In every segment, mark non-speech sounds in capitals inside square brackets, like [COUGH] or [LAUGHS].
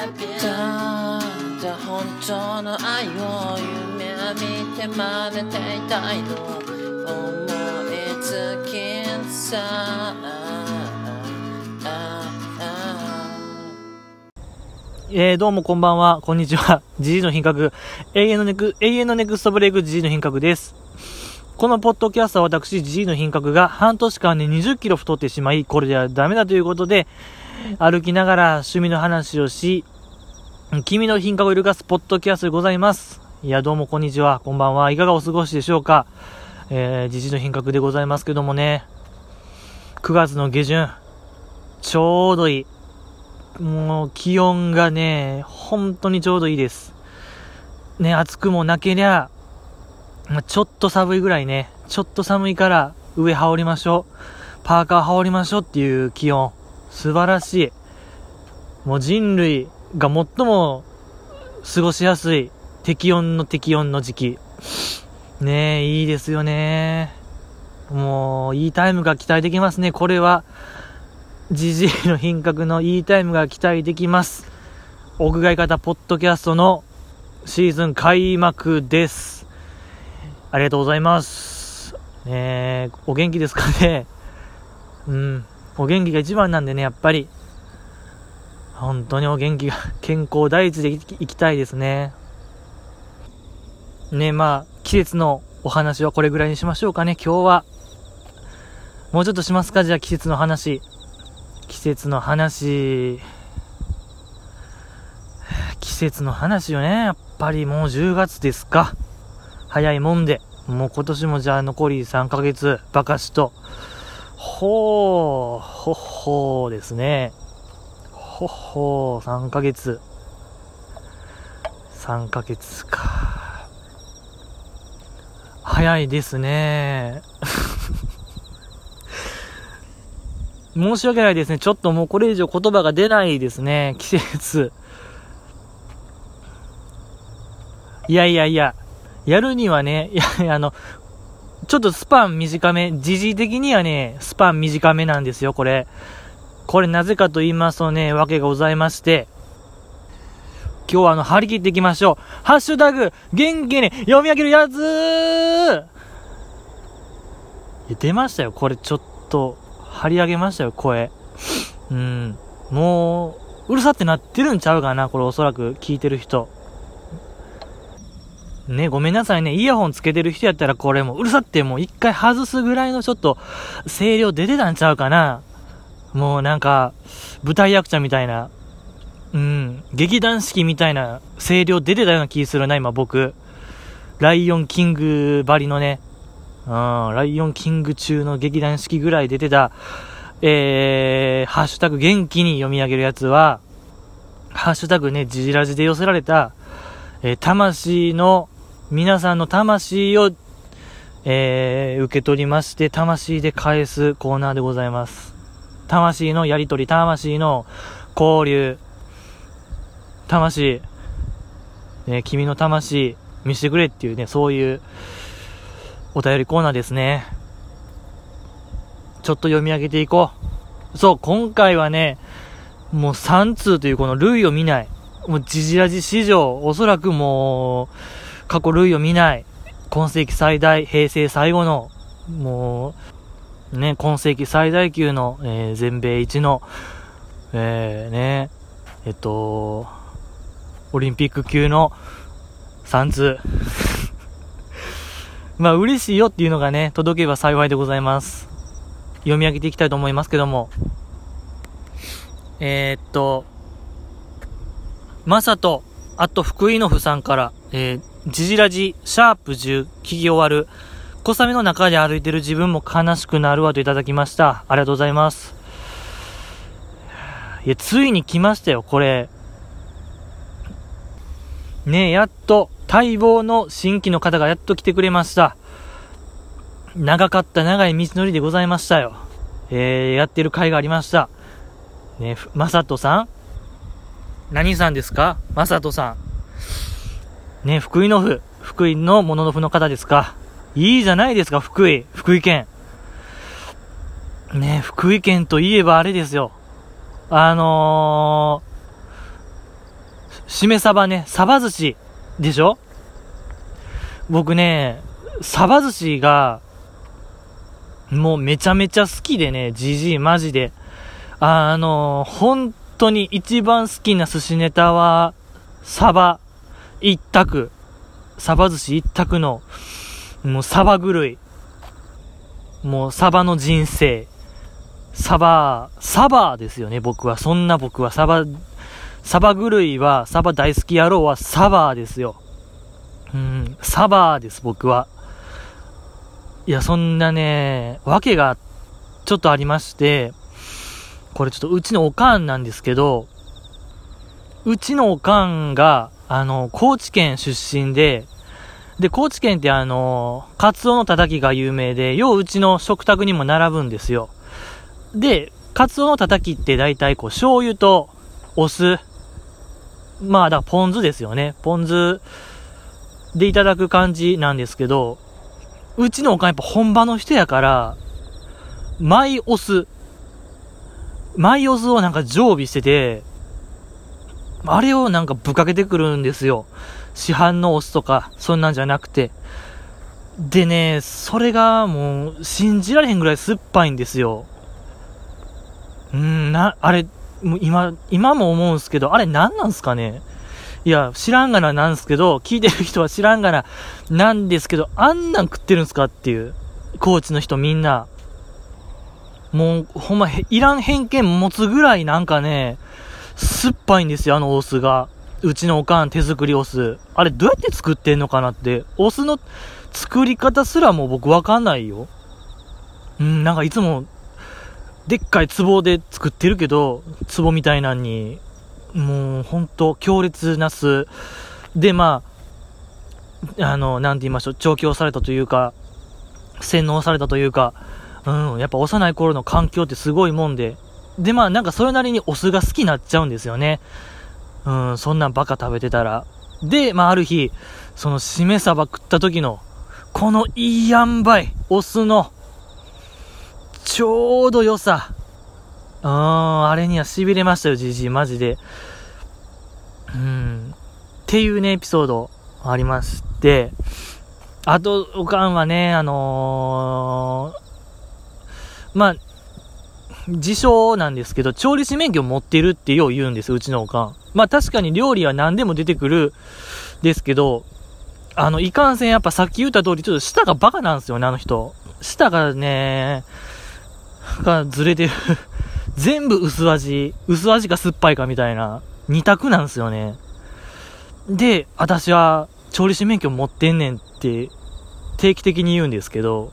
ただ本当の愛を夢見て真似ていたいの思いつきんさえー、どうもこんばんは、こんにちは。ジジの品格、永遠のネク、永遠のネクストブレイクジジの品格です。このポッドキャストは私、ジジの品格が半年間で20キロ太ってしまい、これではダメだということで、歩きながら趣味の話をし、君の品格を揺るがすポッドキャストでございます。いや、どうもこんにちは、こんばんは。いかがお過ごしでしょうかえー、ジジの品格でございますけどもね、9月の下旬、ちょうどいい。もう気温がね、本当にちょうどいいです。ね、暑くもなけりゃ、まちょっと寒いぐらいね、ちょっと寒いから上羽織りましょう。パーカー羽織りましょうっていう気温。素晴らしい。もう人類が最も過ごしやすい適温の適温の時期。ねえ、いいですよね。もう、いいタイムが期待できますね。これは、ジジイの品格のいいタイムが期待できます。屋外型ポッドキャストのシーズン開幕です。ありがとうございます。えー、お元気ですかねうん。お元気が一番なんでね、やっぱり。本当にお元気が、[LAUGHS] 健康第一でいきたいですね。ね、まあ、季節のお話はこれぐらいにしましょうかね、今日は。もうちょっとしますか？じゃあ季節の話。季節の話、季節の話よね。やっぱりもう10月ですか。早いもんで。もう今年もじゃあ残り3ヶ月、ばかしと。ほー、ほっほーですね。ほほー、3ヶ月。3ヶ月か。早いですね。[LAUGHS] 申し訳ないですね。ちょっともうこれ以上言葉が出ないですね。季節。いやいやいや、やるにはね、いや、あの、ちょっとスパン短め、時事的にはね、スパン短めなんですよ、これ。これなぜかと言いますとね、わけがございまして、今日はあの、張り切っていきましょう。ハッシュタグ、元気に読み上げるやついや出ましたよ、これちょっと。張り上げましたよ、声。うん。もう、うるさってなってるんちゃうかな、これおそらく聞いてる人。ね、ごめんなさいね。イヤホンつけてる人やったらこれもううるさってもう一回外すぐらいのちょっと声量出てたんちゃうかな。もうなんか、舞台役者みたいな、うん、劇団四季みたいな声量出てたような気するな、今僕。ライオンキングばりのね、うん、ライオンキング中の劇団四季ぐらい出てた、えー、ハッシュタグ元気に読み上げるやつは、ハッシュタグね、ジジラジで寄せられた、えー魂の、皆さんの魂を、えー、受け取りまして、魂で返すコーナーでございます。魂のやりとり、魂の交流、魂、ね、君の魂見せてくれっていうね、そういう、お便りコーナーですね。ちょっと読み上げていこう。そう、今回はね、もう3通というこの類を見ない。もうジジラジ史上、おそらくもう、過去類を見ない。今世紀最大、平成最後の、もう、ね、今世紀最大級の、えー全米一の、えー、ね、えっと、オリンピック級の3通。[LAUGHS] まあ嬉しいよっていうのがね、届けば幸いでございます。読み上げていきたいと思いますけども。えー、っと、まさと、あと福井のふさんから、えー、ジジラジ、シャープ10、聞き終わる。小雨の中で歩いてる自分も悲しくなるわといただきました。ありがとうございます。いや、ついに来ましたよ、これ。ね、やっと、待望の新規の方がやっと来てくれました。長かった長い道のりでございましたよ。えー、やってる会がありました。ね、まさとさん？何さんですか？まさとさん。ね、福井の府、福井のものの府の方ですか？いいじゃないですか、福井。福井県。ね福井県といえばあれですよ。あのー、しめ鯖ね、鯖寿司でしょ？僕ね、鯖寿司が、もうめちゃめちゃ好きでね、じじいマジで。あのー、本当に一番好きな寿司ネタは、サバ一択。サバ寿司一択の、もうサバ狂い。もうサバの人生。サバ、サバですよね、僕は。そんな僕はサバ、サバ狂いは、サバ大好き野郎はサバですよ。うん、サバです、僕は。いや、そんなね、わけがちょっとありまして、これちょっとうちのおかんなんですけど、うちのおかんが、あの、高知県出身で、で、高知県ってあの、カツオのたたきが有名で、よううちの食卓にも並ぶんですよ。で、カツオのたたきって大体こう、醤油とお酢、まあ、だからポン酢ですよね。ポン酢でいただく感じなんですけど、うちのおかんやっぱ本場の人やから、マイオス、マイオスをなんか常備してて、あれをなんかぶっかけてくるんですよ。市販のお酢とか、そんなんじゃなくて。でね、それがもう信じられへんぐらい酸っぱいんですよ。うん、な、あれ、もう今、今も思うんすけど、あれ何なんすかね？いや、知らんがななんすけど、聞いてる人は知らんがななんですけど、あんなん食ってるんすかっていう。コーチの人みんな。もう、ほんま、いらん偏見持つぐらいなんかね、酸っぱいんですよ、あのお酢が。うちのおかん手作りお酢。あれどうやって作ってんのかなって。お酢の作り方すらもう僕わかんないよ。うん、なんかいつも、でっかい壺で作ってるけど、壺みたいなんに、もうほんと強烈な酢。で、まあ、あの、なんて言いましょう、調教されたというか、洗脳されたというか、うん、やっぱ幼い頃の環境ってすごいもんで、で、まあなんかそれなりにお酢が好きになっちゃうんですよね。うん、そんなんばっか食べてたら。で、まあある日、そのしめ鯖食った時の、このいい塩梅、お酢の、ちょうど良さ。うん、あれには痺れましたよ、じじい、マジで。うん。っていうね、エピソードありまして、あと、おかんはね、あのー、まあ、自称なんですけど、調理師免許持ってるってよう言うんです、うちのおかん。まあ確かに料理は何でも出てくるですけど、あの、いかんせんやっぱさっき言った通り、ちょっと舌がバカなんですよね、あの人。舌がね、がずれてる [LAUGHS] 全部薄味。薄味か酸っぱいかみたいな。二択なんですよね。で、私は調理師免許持ってんねんって定期的に言うんですけど、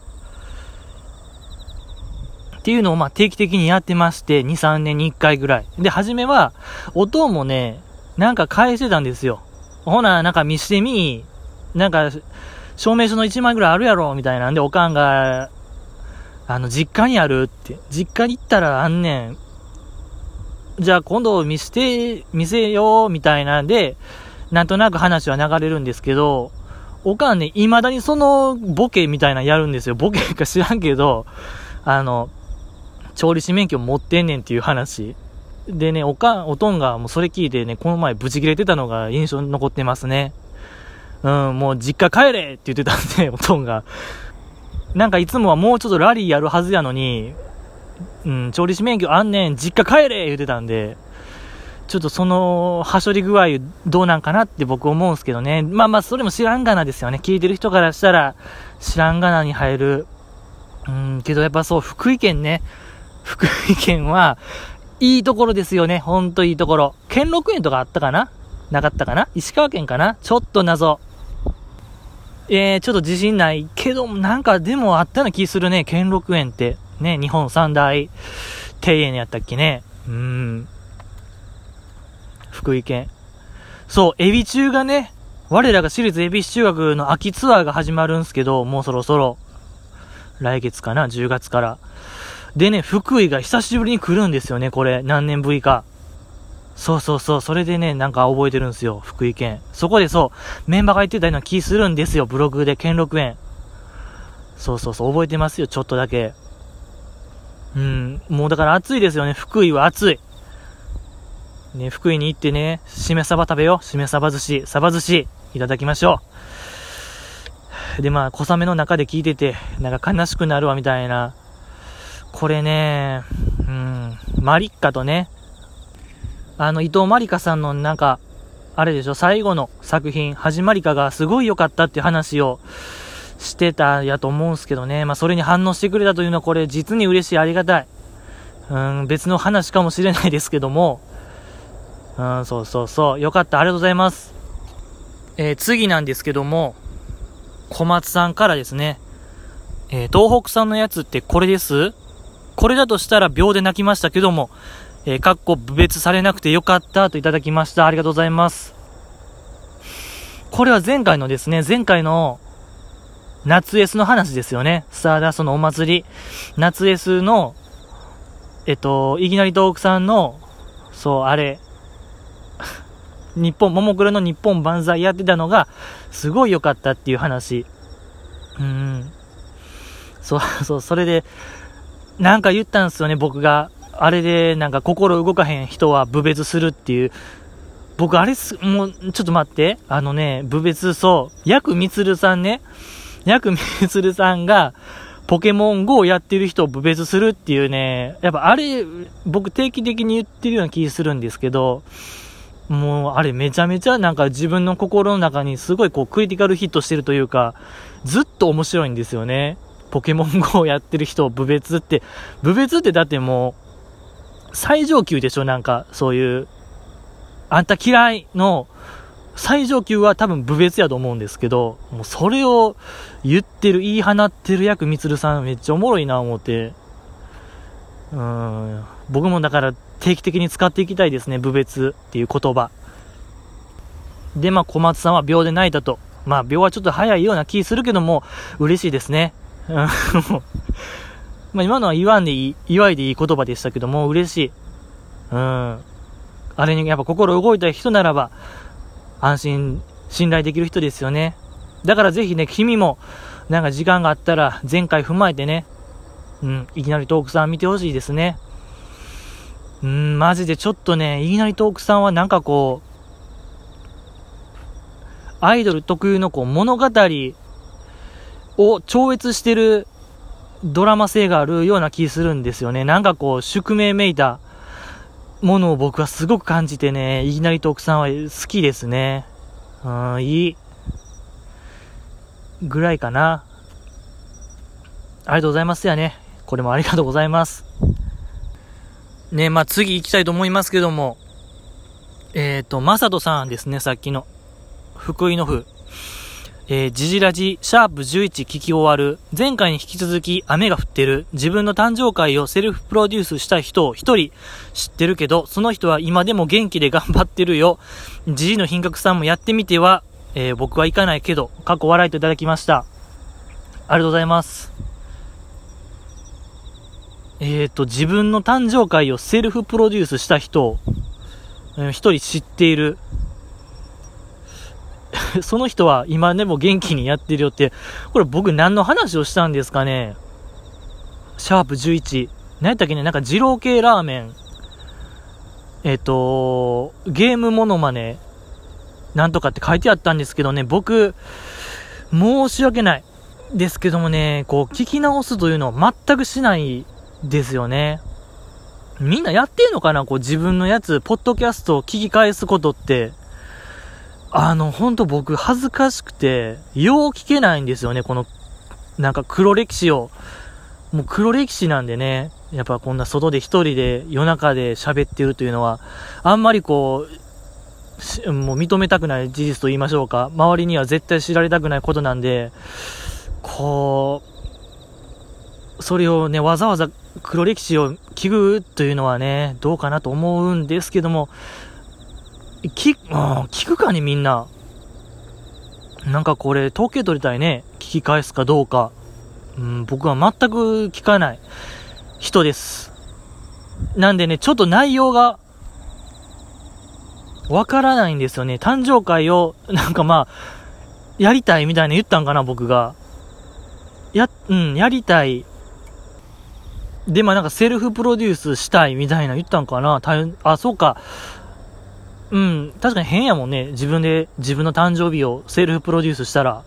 っていうのをまあ定期的にやってまして、2、3年に1回ぐらい。で、初めは、音もね、なんか返してたんですよ。ほな、なんか見してみ、なんか、証明書の1枚ぐらいあるやろ、みたいなんで、おかんが、あの、実家にあるって。実家に行ったらあんねん。じゃあ今度見して、見せよう、みたいなんで、なんとなく話は流れるんですけど、おかんね、未だにそのボケみたいなやるんですよ。ボケか知らんけど、あの、調理師免許持ってんねんっていう話。でね、おかん、おとんがもうそれ聞いてね、この前ブチ切れてたのが印象に残ってますね。うん、もう実家帰れって言ってたんで、[LAUGHS] おとんが。なんかいつもはもうちょっとラリーやるはずやのに、うん、調理師免許あんねん、実家帰れ言ってたんで、ちょっとその、はしょり具合どうなんかなって僕思うんすけどね。まあまあ、それも知らんがなですよね。聞いてる人からしたら、知らんがなに入る。うん、けどやっぱそう、福井県ね、福井県は、いいところですよね。ほんといいところ。兼六園とかあったかな？なかったかな？石川県かな？ちょっと謎。えー、ちょっと自信ないけど、なんかでもあったような気するね。兼六園って。ね、日本三大庭園やったっけね？うん。福井県。そう、エビ中がね、我らが私立恵比寿中学の秋ツアーが始まるんすけど、もうそろそろ、来月かな ?10 月から。でね、福井が久しぶりに来るんですよね、これ。何年ぶりか。そうそうそう。それでね、なんか覚えてるんですよ、福井県。そこでそう、メンバーが言ってたような気するんですよ、ブログで、兼六園。そうそうそう、覚えてますよ、ちょっとだけ。うん、もうだから暑いですよね、福井は暑い。ね、福井に行ってね、しめ鯖食べよう。しめ鯖寿司、鯖寿司、いただきましょう。で、まあ、小雨の中で聞いてて、なんか悲しくなるわ、みたいな。これね、うん、マリッカとね、あの、伊藤マリカさんのなんか、あれでしょ、最後の作品、始まりかがすごい良かったっていう話をしてたやと思うんすけどね。まあ、それに反応してくれたというのはこれ実に嬉しい、ありがたい。うん、別の話かもしれないですけども、うん、そうそうそう。よかった。ありがとうございます。えー、次なんですけども、小松さんからですね、えー、東北産のやつってこれです？これだとしたら秒で泣きましたけども、えー、かっこ部別されなくてよかったといただきました。ありがとうございます。これは前回のですね、前回の夏 S の話ですよね。スターダストのお祭り。夏 S の、えっと、いきなり東北さんの、そう、あれ、[LAUGHS] 日本、ももクロの日本万歳やってたのが、すごい良かったっていう話。うん。そう、そう、それで、なんか言ったんですよね、僕が。あれで、なんか心動かへん人は部別するっていう。僕、あれす、もう、ちょっと待って。あのね、部別、そう。ヤクミツルさんね。ヤクミツルさんが、ポケモン GO をやってる人を部別するっていうね、やっぱあれ、僕定期的に言ってるような気するんですけど、もう、あれめちゃめちゃなんか自分の心の中にすごいこうクリティカルヒットしてるというか、ずっと面白いんですよね。ポケモン GO をやってる人を部別って、部別ってだってもう、最上級でしょなんか、そういう、あんた嫌いの、最上級は多分部別やと思うんですけど、もうそれを言ってる、言い放ってる役みつるさんめっちゃおもろいな思って、うん、僕もだから定期的に使っていきたいですね、部別っていう言葉。で、まあ、小松さんは秒で泣いたと。まあ、秒はちょっと早いような気するけども、嬉しいですね。[LAUGHS] まあ、今のは言わんでいい、祝いでいい言葉でしたけども、嬉しい。うん。あれにやっぱ心動いた人ならば、安心、信頼できる人ですよね。だからぜひね、君も、なんか時間があったら、前回踏まえてね、うん、いきなりトークさん見てほしいですね。うん、マジでちょっとね、いきなりトークさんはなんかこう、アイドル特有のこう物語を超越してるドラマ性があるような気するんですよね。なんかこう、宿命めいたものを僕はすごく感じてね、いきなりトークさんは好きですね。うん、いい。ぐらいかな。ありがとうございますやね。これもありがとうございます。ね、まあ、次行きたいと思いますけども、えっ、ー、と、まさとさんですね、さっきの。福井の府。えー、ジジラジ、シャープ11聞き終わる。前回に引き続き雨が降ってる。自分の誕生会をセルフプロデュースした人を一人知ってるけど、その人は今でも元気で頑張ってるよ。ジジの品格さんもやってみては、えー、僕は行かないけど、過去笑いといただきました。ありがとうございます。えっ、ー、と、自分の誕生会をセルフプロデュースした人を、一人知っている。[LAUGHS] その人は今でも元気にやってるよって、これ僕何の話をしたんですかね？シャープ11。何やったっけね？なんか二郎系ラーメン。えっ、ー、と、ゲームモノマネ、なんとかって書いてあったんですけどね、僕、申し訳ない。ですけどもね、こう、聞き直すというのを全くしないですよね。みんなやってんのかな？こう自分のやつ、ポッドキャストを聞き返すことって。あの、ほんと僕恥ずかしくて、よう聞けないんですよね、この、なんか黒歴史を。もう黒歴史なんでね、やっぱこんな外で一人で夜中で喋ってるというのは、あんまりこう、もう認めたくない事実と言いましょうか。周りには絶対知られたくないことなんで、こう、それをね、わざわざ黒歴史を聞くというのはね、どうかなと思うんですけども、聞、聞くかね、みんな。なんかこれ、統計取りたいね。聞き返すかどうか。うん、僕は全く聞かない人です。なんでね、ちょっと内容が、わからないんですよね。誕生会を、なんかまあ、やりたいみたいな言ったんかな、僕が。や、うん、やりたい。で、まあなんかセルフプロデュースしたいみたいな言ったんかなあ、そうか。うん、確かに変やもんね。自分で自分の誕生日をセルフプロデュースしたら。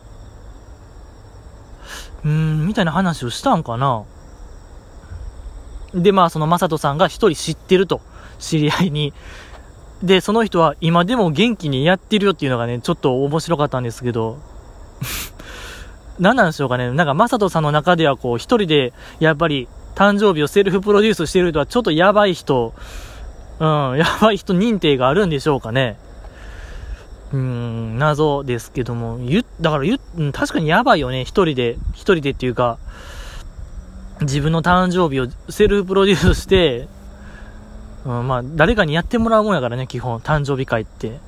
うーん、みたいな話をしたんかなで、まあそのマサトさんが一人知ってると。知り合いに。で、その人は今でも元気にやってるよっていうのがね、ちょっと面白かったんですけど。[LAUGHS] 何なんでしょうかね。なんかマサトさんの中ではこう一人でやっぱり誕生日をセルフプロデュースしてる人はちょっとやばい人、うん、やばい人認定があるんでしょうかね。うん、謎ですけども、ゆ、だからゆう、確かにやばいよね、一人で、一人でっていうか、自分の誕生日をセルフプロデュースして、うん、まあ、誰かにやってもらうもんやからね、基本、誕生日会って。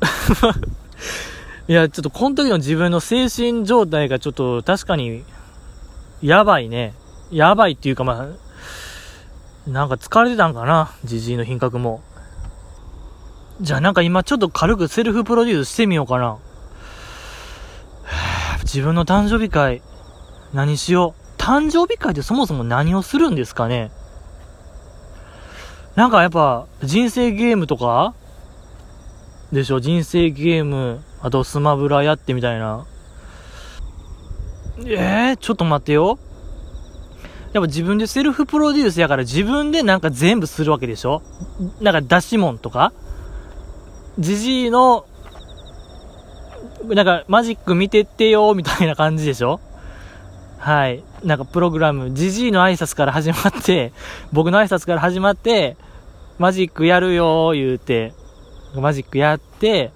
[LAUGHS] いや、ちょっとこの時の自分の精神状態がちょっと確かにやばいね。やばいっていうかまあ、なんか疲れてたんかな、じじいの品格も。じゃあなんか今ちょっと軽くセルフプロデュースしてみようかな。自分の誕生日会、何しよう？誕生日会ってそもそも何をするんですかね？なんかやっぱ人生ゲームとか？でしょ？人生ゲーム、あとスマブラやってみたいな。えー、ちょっと待ってよ。やっぱ自分でセルフプロデュースやから自分でなんか全部するわけでしょ？なんか出し物とか？じじいの、なんかマジック見てってよみたいな感じでしょ？はい。なんかプログラム、じじいの挨拶から始まって、[LAUGHS] 僕の挨拶から始まって、マジックやるよ言うて、マジックやって、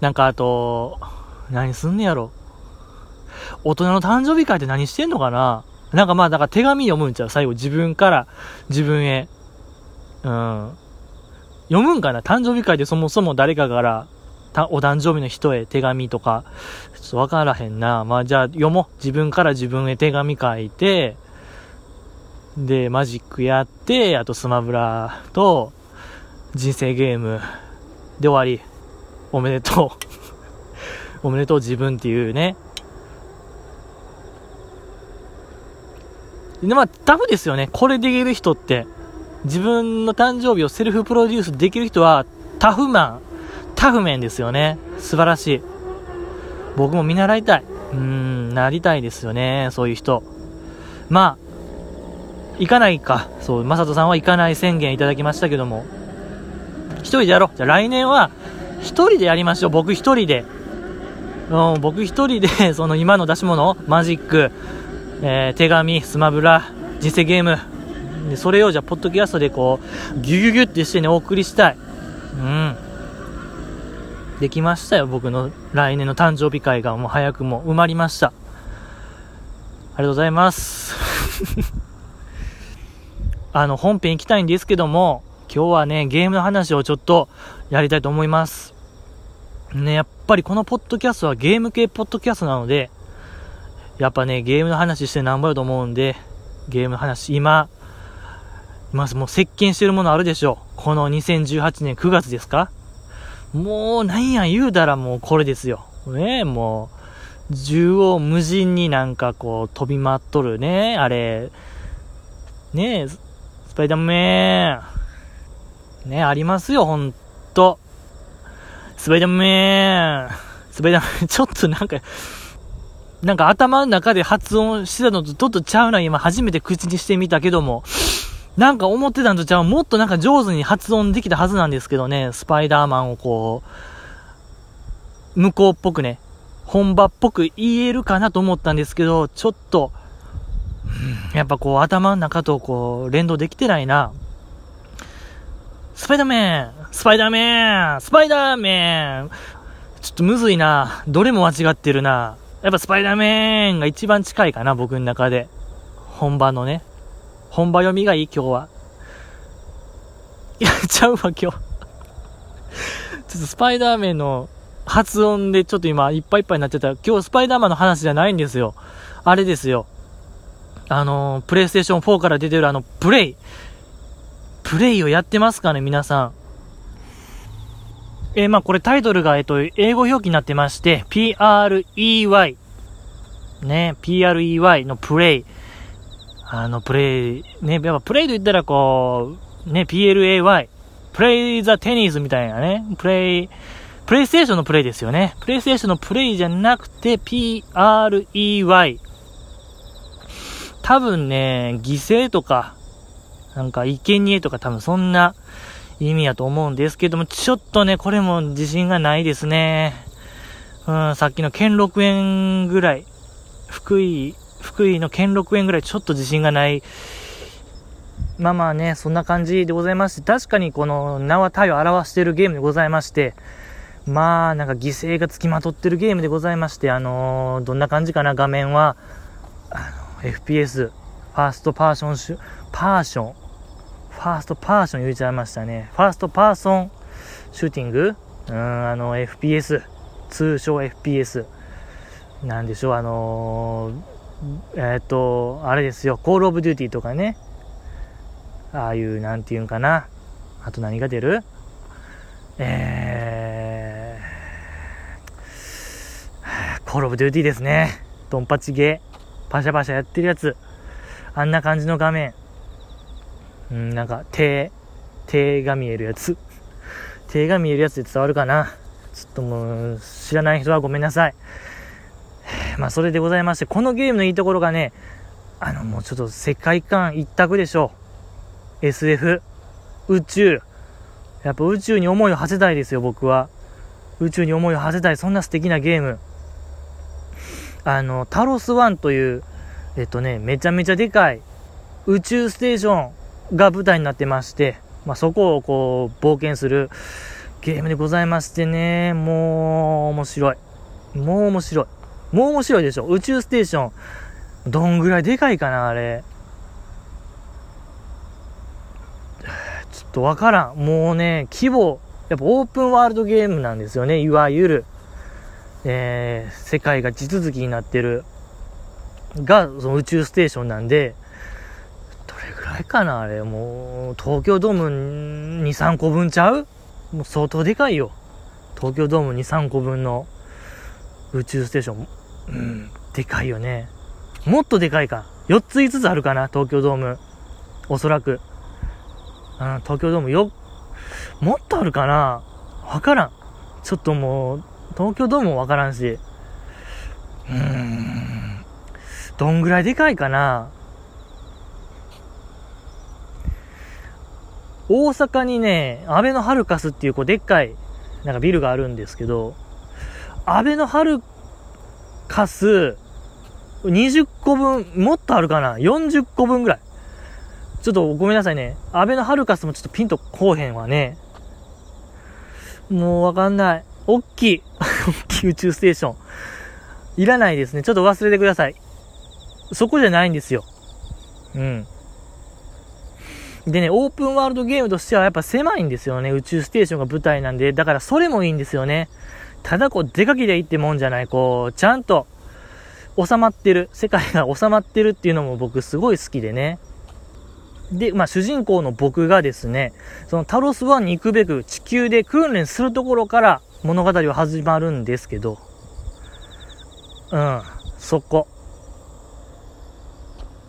なんかあと、何すんねやろ？大人の誕生日会って何してんのかな？なんかまあ、だから手紙読むんちゃう？最後自分から自分へ。うん。読むんかな？誕生日会でそもそも誰かからお誕生日の人へ手紙とか、ちょっとわからへんな。まあじゃあ読もう。自分から自分へ手紙書いて、で、マジックやって、あとスマブラと、人生ゲームで終わり。おめでとう。[LAUGHS] おめでとう自分っていうね。で、まあ、タフですよね。これできる人って。自分の誕生日をセルフプロデュースできる人は、タフマン、タフメンですよね。素晴らしい。僕も見習いたい。うん、なりたいですよね。そういう人。まあ、行かないか。そう、まさとさんは行かない宣言いただきましたけども。一人でやろう。じゃあ来年は、一人でやりましょう。僕一人で。うん、僕一人で、その今の出し物、マジック、えー、手紙、スマブラ、人生ゲーム、でそれをじゃあ、ポッドキャストでこう、ギュギュギュってしてね、お送りしたい。うん。できましたよ、僕の来年の誕生日会がもう早くも埋まりました。ありがとうございます。[LAUGHS] あの、本編行きたいんですけども、今日はね、ゲームの話をちょっとやりたいと思います。ね、やっぱりこのポッドキャストはゲーム系ポッドキャストなので、やっぱね、ゲームの話してなんぼやと思うんで、ゲームの話、今、今もう接近してるものあるでしょう。この2018年9月ですか？もう、なんや言うたらもうこれですよ。ねえもう、縦横無尽になんかこう飛び回っとるね、あれ、ねえスパイダーメン、ねありますよ、ほんと。スパイダーメン、スパイダーメン、ちょっとなんか、なんか頭の中で発音してたのとちょっとちゃうな、今初めて口にしてみたけども、なんか思ってたのとちゃう、もっとなんか上手に発音できたはずなんですけどね、スパイダーマンをこう、向こうっぽくね、本場っぽく言えるかなと思ったんですけど、ちょっと、やっぱこう頭の中とこう連動できてないな。スパイダーメンスパイダーメンスパイダーメンちょっとむずいな。どれも間違ってるな。やっぱスパイダーメンが一番近いかな、僕の中で。本場のね。本場読みがいい、今日は。やっちゃうわ、今日。ちょっとスパイダーメンの発音でちょっと今いっぱいいっぱいになってた、今日スパイダーマンの話じゃないんですよ。あれですよ。あのー、プレイステーション4から出てるあの、プレイ。プレイをやってますかね、皆さん。えーまあこれタイトルが、えっと、英語表記になってまして、PREY。ね、PREY のプレイ。あの、プレイ、ね、やっぱプレイと言ったらこう、ね、PLAY。プレイザテニスみたいなね、プレイ、プレイステーションのプレイですよね。プレイステーションのプレイじゃなくて、PREY。多分ね、犠牲とか、なんか、生贄とか多分そんな意味やと思うんですけども、ちょっとね、これも自信がないですね。うん、さっきの兼六園ぐらい、福井、福井の兼六園ぐらいちょっと自信がない。まあまあね、そんな感じでございまして、確かにこの名は体を表しているゲームでございまして、まあなんか犠牲がつきまとってるゲームでございまして、あのーどんな感じかな、画面は、あの、FPS、ファーストパーションシュ、パーション、ファーストパーション言っちゃいましたね。ファーストパーソンシューティング？うん、あの、FPS、通称 FPS。なんでしょう、あのーえーっと、あれですよ、コールオブデューティーとかね、ああいう、なんていうんかな。あと何が出る？えー、コールオブデューティーですね。ドンパチゲー、パシャパシャやってるやつ。あんな感じの画面。うん、なんか、手、手が見えるやつ。[LAUGHS] 手が見えるやつで伝わるかな。ちょっともう、知らない人はごめんなさい。[SIGHS] まあ、それでございまして、このゲームのいいところがね、あの、もうちょっと世界観一択でしょう。SF、宇宙。やっぱ宇宙に思いを馳せたいですよ、僕は。宇宙に思いを馳せたい、そんな素敵なゲーム。あの、タロスワンという、えっとね、めちゃめちゃでかい宇宙ステーションが舞台になってまして、まあ、そこをこう、冒険するゲームでございましてね、もう、面白い。もう面白い。もう面白いでしょ。宇宙ステーション。どんぐらいでかいかな、あれ。ちょっとわからん。もうね、規模、やっぱオープンワールドゲームなんですよね、いわゆる。えー、世界が地続きになってる。が、その宇宙ステーションなんで、れかな、あれ。もう、東京ドーム2、3個分ちゃう？もう相当でかいよ。東京ドーム2、3個分の宇宙ステーション。うん、でかいよね。もっとでかいか。4つ5つあるかな、東京ドーム。おそらく。うん、東京ドームよ、もっとあるかなわからん。ちょっともう、東京ドームもわからんし。うーん。どんぐらいでかいかな大阪にね、アベノハルカスっていうこうでっかい、なんかビルがあるんですけど、アベノハルカス、20個分、もっとあるかな ?40 個分ぐらい。ちょっとごめんなさいね。アベノハルカスもちょっとピンとこうへんわね。もうわかんない。おっきい。おっきい宇宙ステーション。いらないですね。ちょっと忘れてください。そこじゃないんですよ。うん。でね、オープンワールドゲームとしてはやっぱ狭いんですよね。宇宙ステーションが舞台なんで。だからそれもいいんですよね。ただこう、出かけりゃいいってもんじゃない。こう、ちゃんと収まってる。世界が収まってるっていうのも僕すごい好きでね。で、まあ主人公の僕がですね、そのタロスワンに行くべく地球で訓練するところから物語は始まるんですけど、うん、そこ。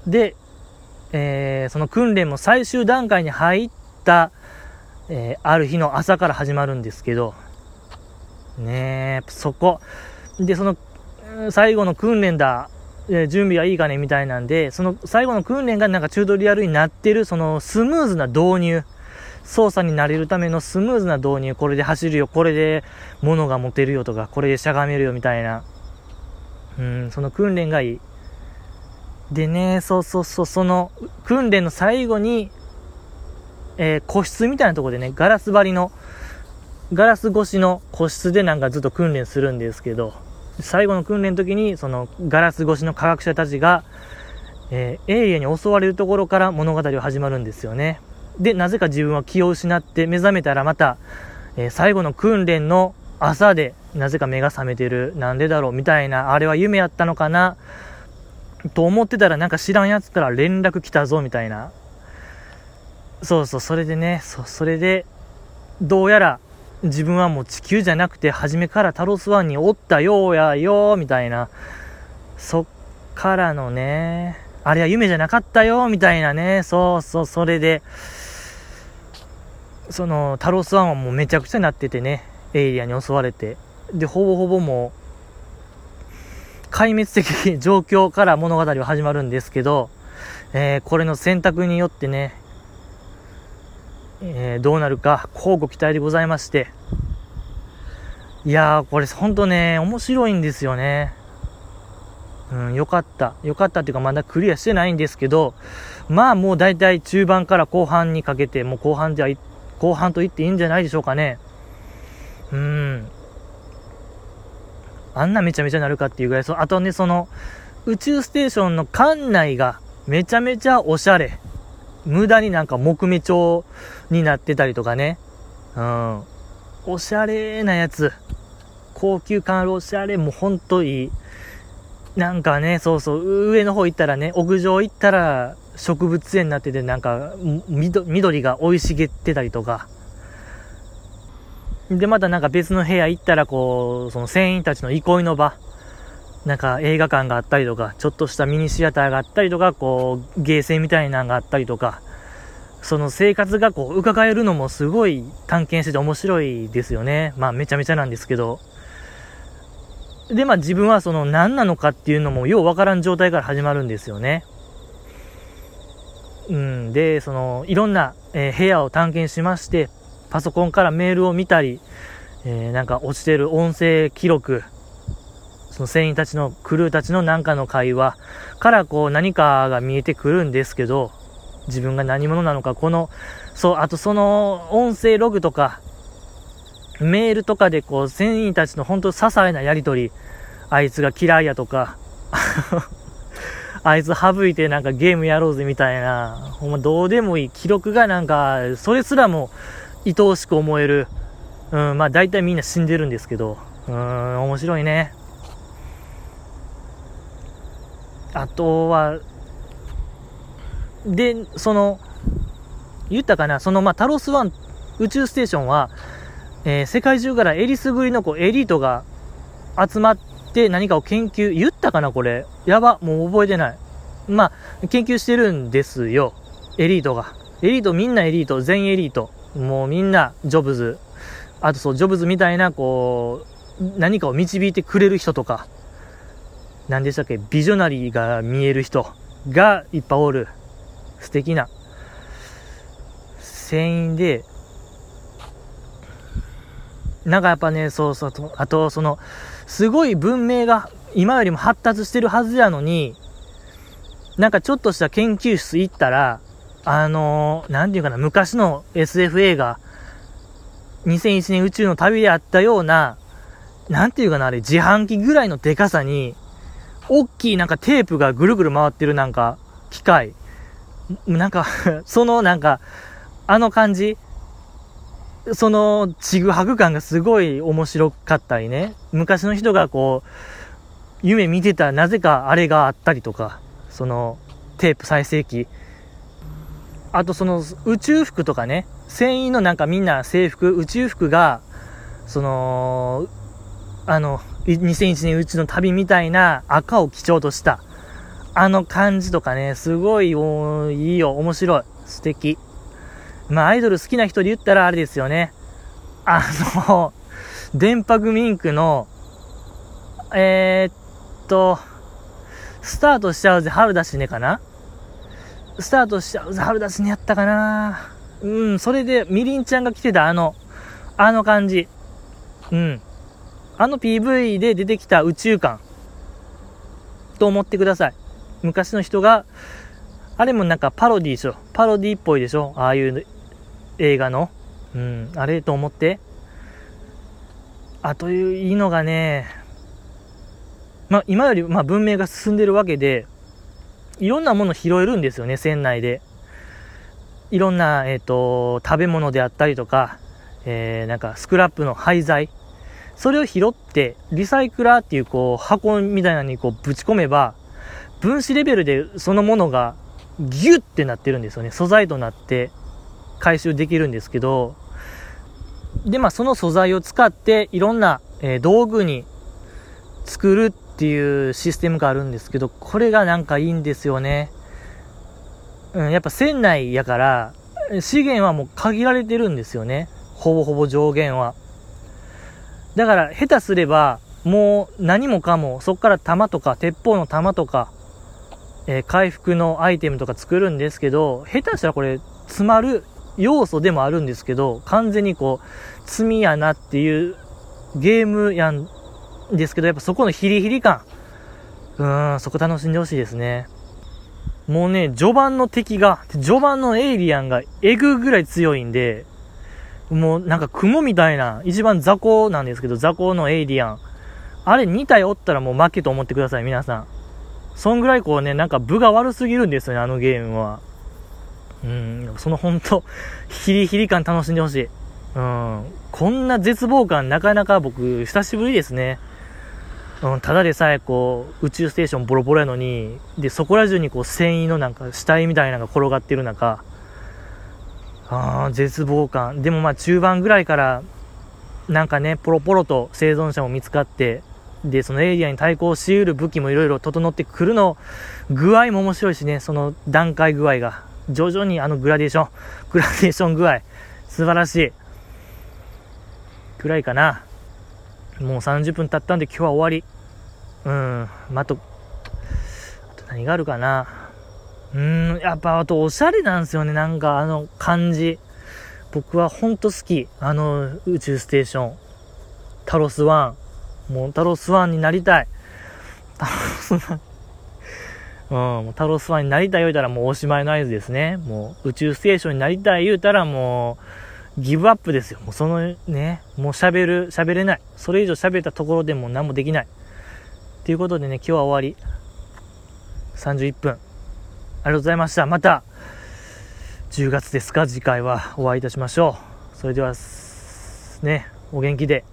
で、えー、その訓練も最終段階に入った、えー、ある日の朝から始まるんですけど、ねえ、そこ。で、その、最後の訓練だ、え準備はいいかねみたいなんで、その最後の訓練がなんかチュートリアルになってる、そのスムーズな導入。操作になれるためのスムーズな導入。これで走るよ、これで物が持てるよとか、これでしゃがめるよみたいな。うん、その訓練がいい。でね、そうそうそう、その訓練の最後に、えー個室みたいなところでね、ガラス張りの、ガラス越しの個室でなんかずっと訓練するんですけど、最後の訓練の時に、そのガラス越しの科学者たちが、えー、エイリアンに襲われるところから物語は始まるんですよね。で、なぜか自分は気を失って目覚めたらまた、えー最後の訓練の朝で、なぜか目が覚めてる。なんでだろう？みたいな、あれは夢やったのかな？と思ってたらなんか知らんやつから連絡来たぞみたいな。そうそう、それでね、そそれで、どうやら自分はもう地球じゃなくて初めからタロスワンにおったようやよみたいな。そっからのねあれは夢じゃなかったよみたいなね。そうそうそれでそのタロスワンはもうめちゃくちゃなっててねエイリアンに襲われて。でほぼほぼもう壊滅的状況から物語は始まるんですけど、えー、これの選択によってねえー、どうなるか、交互期待でございまして。いやー、これほんとね、面白いんですよね。うん、よかった。よかったっていうか、まだクリアしてないんですけど、まあもう大体中盤から後半にかけて、もう後半じゃ、後半と言っていいんじゃないでしょうかね。うん。あんなめちゃめちゃなるかっていうぐらい、そあとね、その、宇宙ステーションの館内がめちゃめちゃおしゃれ。無駄になんか木目調になってたりとかね。うん。おしゃれなやつ。高級感あるおしゃれもほんといい。なんかね、そうそう、上の方行ったらね、屋上行ったら植物園になってて、なんか、緑が生い茂ってたりとか。で、またなんか別の部屋行ったら、こう、その船員たちの憩いの場。なんか映画館があったりとか、ちょっとしたミニシアターがあったりとか、こう、ゲーセンみたいなのがあったりとか、その生活がこう、伺えるのもすごい探検してて面白いですよね。まあめちゃめちゃなんですけど。で、まあ自分はその何なのかっていうのもようわからん状態から始まるんですよね。うん、で、その、いろんな、えー、部屋を探検しまして、パソコンからメールを見たり、えー、なんか落ちてる音声記録、その船員たちの、クルーたちのなんかの会話からこう何かが見えてくるんですけど、自分が何者なのか、この、そう、あとその音声ログとか、メールとかでこう船員たちの本当些細なやりとり、あいつが嫌いやとか、[LAUGHS] あいつ省いてなんかゲームやろうぜみたいな、ほんまどうでもいい記録がなんか、それすらも愛おしく思える。うん、まあ大体みんな死んでるんですけど、うん、面白いね。あとは、で、その、言ったかな、その、まあ、タロスワン宇宙ステーションは、えー、世界中からえりすぐりのこうエリートが集まって何かを研究、言ったかな、これ。やば、もう覚えてない。まあ、研究してるんですよ。エリートが。エリート、みんなエリート、全エリート。もうみんな、ジョブズ。あとそう、ジョブズみたいな、こう、何かを導いてくれる人とか、何でしたっけ、ビジョナリーが見える人がいっぱいおる。素敵な船員で、なんかやっぱね、そうそう、あと、その、すごい文明が今よりも発達してるはずやのに、なんかちょっとした研究室行ったら、あのー、なんていうかな、昔の SF 映画、2001年宇宙の旅であったような、なんていうかな、あれ、自販機ぐらいのデカさに、大きいなんかテープがぐるぐる回ってるなんか機械。なんか [LAUGHS] そのなんか、あの感じそのちぐはぐ感がすごい面白かったりね。昔の人がこう、夢見てたなぜかあれがあったりとか、そのテープ再生機。あとその宇宙服とかね、船員のなんかみんな制服、宇宙服が、その、あの、2001年うちの旅みたいな赤を基調とした、あの感じとかね、すごいいいよ、面白い、素敵。まあ、アイドル好きな人で言ったらあれですよね。あの、電波グミンクの、えー、っと、スタートしちゃうぜ、春だしねかなスタートしちゃう、春だしねやったかなうん、それで、みりんちゃんが来てたあの、あの感じ。うん。あの PV で出てきた宇宙観と思ってください。昔の人が、あれもなんかパロディでしょ。パロディっぽいでしょ。ああいう映画の。うん、あれと思って。あといういいのがね、まあ今よりまあ文明が進んでるわけで、いろんなもの拾えるんですよね、船内で。いろんな、えっ、ー、と、食べ物であったりとか、えー、なんかスクラップの廃材。それを拾って、リサイクラーっていうこう箱みたいなのにこうぶち込めば、分子レベルでそのものがギュッてなってるんですよね。素材となって回収できるんですけど、で、まあ、その素材を使っていろんな、えー、道具に作るっていうシステムがあるんですけど、これがなんかいいんですよね。うん、やっぱ船内やから、資源はもう限られてるんですよね。ほぼほぼ上限は。だから、下手すれば、もう何もかも、そっから弾とか、鉄砲の弾とか、えー、回復のアイテムとか作るんですけど、下手したらこれ、詰まる要素でもあるんですけど、完全にこう、積みやなっていうゲームやんですけど、やっぱそこのヒリヒリ感、うーん、そこ楽しんでほしいですね。もうね、序盤の敵が、序盤のエイリアンがエグぐらい強いんで、もうなんか雲みたいな、一番雑魚なんですけど、雑魚のエイリアン。あれ2体おったらもう負けと思ってください、皆さん。そんぐらいこうね、なんか部が悪すぎるんですよね、あのゲームは。うん、そのほんと、ヒリヒリ感楽しんでほしい。うん、こんな絶望感なかなか僕、久しぶりですね。うん、ただでさえこう、宇宙ステーションボロボロやのに、で、そこら中にこう、繊維のなんか死体みたいなのが転がってる中、あ、絶望感。でもまあ中盤ぐらいから、なんかね、ポロポロと生存者も見つかって、で、そのエイリアに対抗し得る武器もいろいろ整ってくるの、具合も面白いしね、その段階具合が。徐々にあのグラデーション、グラデーション具合、素晴らしい。くらいかな。もう30分経ったんで今日は終わり。うん。まあ、と、あと何があるかな。うん、やっぱあとおしゃれなんですよね。なんかあの感じ。僕はほんと好き。あの宇宙ステーション。タロスワン。もうタロスワンになりたい。タロスワン。うん、もうタロスワンになりたい言うたらもうおしまいの合図ですね。もう宇宙ステーションになりたい言うたらもうギブアップですよ。もうそのね、もう喋る、喋れない。それ以上喋ったところでも何もできない。ということでね、今日は終わり。31分。ありがとうございました。また、10月ですか、次回はお会いいたしましょう。それでは、ね、お元気で。